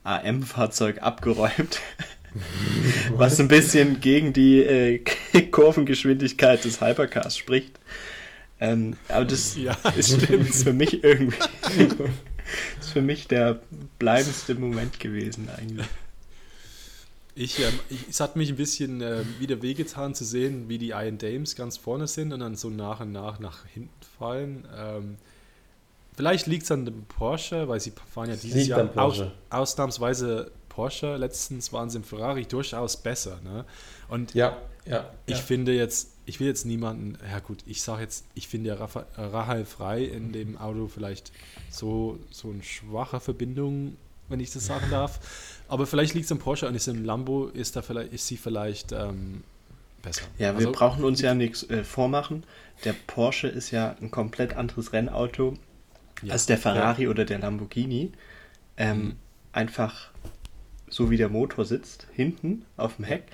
AM-Fahrzeug abgeräumt, [laughs] was ein bisschen gegen die äh, Kurvengeschwindigkeit des Hypercars spricht. Ähm, aber das Ja, ist, ist für mich irgendwie [laughs] ist für mich der bleibendste Moment gewesen eigentlich. Ich, ähm, ich, es hat mich ein bisschen äh, wieder wehgetan zu sehen, wie die Iron Dames ganz vorne sind und dann so nach und nach nach hinten fallen. Ähm, vielleicht liegt es an dem Porsche, weil sie fahren ja dieses Jahr. Aus, ausnahmsweise Porsche. Letztens waren sie im Ferrari durchaus besser. Ne? Und Ja, ja. ich ja. finde jetzt, ich will jetzt niemanden, ja gut, ich sage jetzt, ich finde ja Rafa- Rahal Frei in dem Auto vielleicht so, so eine schwache Verbindung, wenn ich das sagen [laughs] darf. Aber vielleicht liegt es am Porsche und ist im Lambo, ist, da vielleicht, ist sie vielleicht ähm, besser. Ja, wir Also, brauchen uns ja nichts äh, vormachen. Der Porsche ist ja ein komplett anderes Rennauto ja, als der Ferrari oder der Lamborghini. Ähm, Mhm. Einfach so wie der Motor sitzt, hinten auf dem Heck,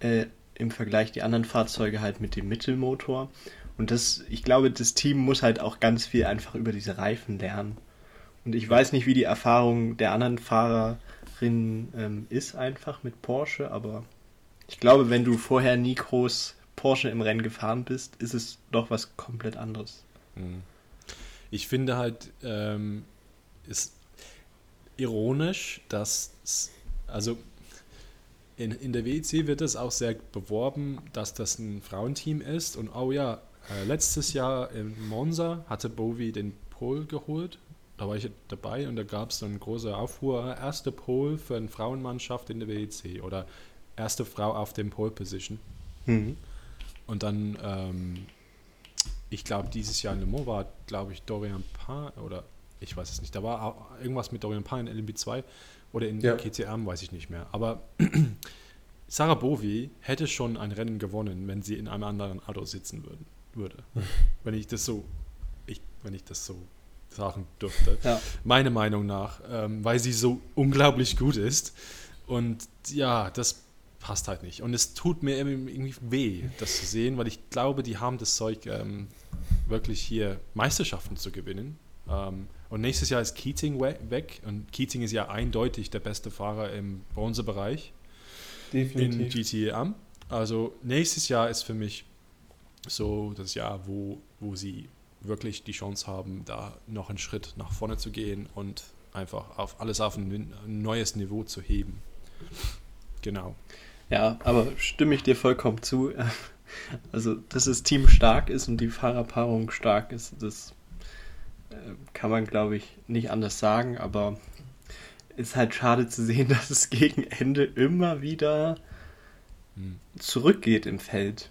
äh, im Vergleich die anderen Fahrzeuge halt mit dem Mittelmotor. Und das, ich glaube, das Team muss halt auch ganz viel einfach über diese Reifen lernen. Und ich weiß nicht, wie die Erfahrung der anderen Fahrerinnen ähm, ist einfach mit Porsche, aber ich glaube, wenn du vorher nie groß Porsche im Rennen gefahren bist, ist es doch was komplett anderes. Mhm. Ich finde halt, ähm, ist ironisch, dass, also in, in der WEC wird es auch sehr beworben, dass das ein Frauenteam ist. Und oh ja, äh, letztes Jahr in Monza hatte Bovi den Pole geholt. Da war ich dabei und da gab es dann große Aufruhr. Erste Pole für eine Frauenmannschaft in der WEC oder erste Frau auf dem Pole Position. Mhm. Und dann, ähm, ich glaube, dieses Jahr in Le Mans war, glaube ich, Dorian Paar oder ich weiß es nicht. Da war auch irgendwas mit Dorian Paar in LMB2 oder in Ja. KTM, weiß ich nicht mehr. Aber [clears throat] Sarah Bovi hätte schon ein Rennen gewonnen, wenn sie in einem anderen Auto sitzen würden, würde. [laughs] wenn ich das so, ich, wenn ich das so sagen dürfte. Ja. Meiner Meinung nach, ähm, weil sie so unglaublich gut ist. Und ja, das passt halt nicht. Und es tut mir irgendwie weh, das zu sehen, weil ich glaube, die haben das Zeug, ähm, wirklich hier Meisterschaften zu gewinnen. Ähm, und nächstes Jahr ist Keating we weg. Und Keating ist ja eindeutig der beste Fahrer im Bronzebereich in. GTM. Also nächstes Jahr ist für mich so das Jahr, wo, wo sie wirklich die Chance haben, da noch einen Schritt nach vorne zu gehen und einfach auf alles auf ein neues Niveau zu heben. Genau. Ja, aber stimme ich dir vollkommen zu. [laughs] Also, dass das Team stark ist und die Fahrerpaarung stark ist, das kann man, glaube ich, nicht anders sagen, aber ist halt schade zu sehen, [laughs] dass es gegen Ende immer wieder hm. zurückgeht im Feld.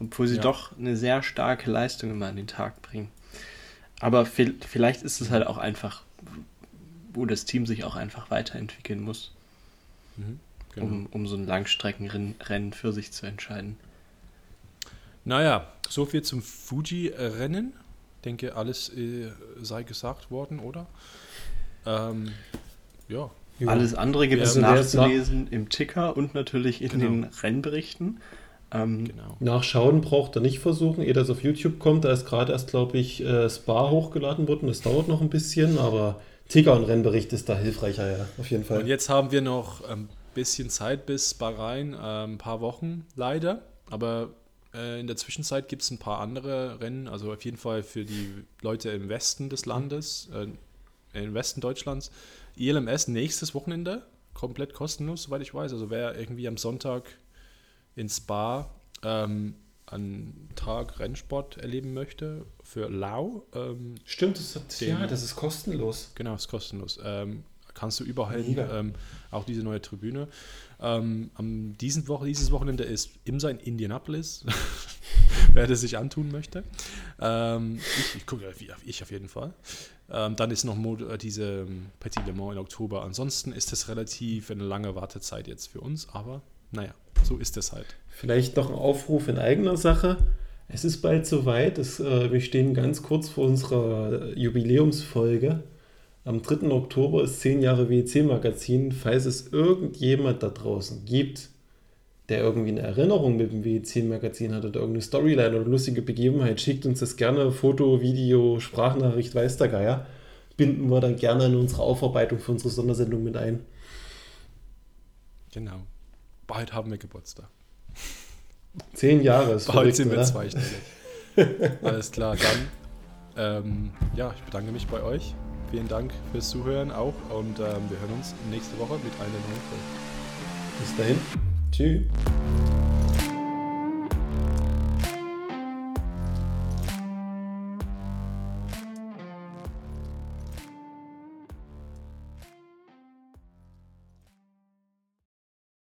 Obwohl sie ja. doch eine sehr starke Leistung immer an den Tag bringen. Aber vielleicht ist es halt auch einfach, wo das Team sich auch einfach weiterentwickeln muss, mhm, genau. um, um so ein Langstreckenrennen für sich zu entscheiden. Naja, so viel zum Fuji-Rennen. Ich denke, alles äh, sei gesagt worden, oder? Ähm, ja. Alles andere gibt es nachzulesen im Ticker und natürlich in genau. den Rennberichten. Ähm, genau. Nachschauen braucht er nicht versuchen, ehe das auf YouTube kommt. Da ist gerade erst, glaube ich, äh, Spa hochgeladen worden. Das dauert noch ein bisschen, aber Ticker und Rennbericht ist da hilfreicher, ja, auf jeden Fall. Und jetzt haben wir noch ein bisschen Zeit bis Bahrain, äh, ein paar Wochen leider. Aber in der Zwischenzeit gibt es ein paar andere Rennen, also auf jeden Fall für die Leute im Westen des Landes, äh, im Westen Deutschlands. ILMS nächstes Wochenende, komplett kostenlos, soweit ich weiß. Also wer irgendwie am Sonntag in Spa ähm, einen Tag Rennsport erleben möchte für Lau. Ähm, Stimmt, das hat, ja, das ist kostenlos. Genau, ist kostenlos. Ähm, kannst du überall ähm, auch diese neue Tribüne. Ähm, am diesen Woche, dieses Wochenende ist Imsa in Indianapolis, [laughs] wer das sich antun möchte. Ähm, ich, ich gucke, ich auf jeden Fall. Ähm, dann ist noch äh, diese ähm, Petit Le Mans im Oktober. Ansonsten ist das relativ eine lange Wartezeit jetzt für uns, aber naja, so ist es halt. Vielleicht noch ein Aufruf in eigener Sache. Es ist bald soweit. Es, äh, wir stehen ganz kurz vor unserer Jubiläumsfolge. Am 3. Oktober ist 10 Jahre WEC-Magazin. Falls es irgendjemand da draußen gibt, der irgendwie eine Erinnerung mit dem WEC-Magazin hat oder irgendeine Storyline oder lustige Begebenheit, schickt uns das gerne. Foto, Video, Sprachnachricht, weiß der Geier. Binden wir dann gerne in unsere Aufarbeitung für unsere Sondersendung mit ein. Genau bald haben wir Geburtstag. Zehn Jahre ist Bald sind wir zweistellig. [laughs] Alles klar, dann ähm, ja, ich bedanke mich bei euch. Vielen Dank fürs Zuhören auch und ähm, wir hören uns nächste Woche mit einer neuen Folge. Bis dahin. Tschüss.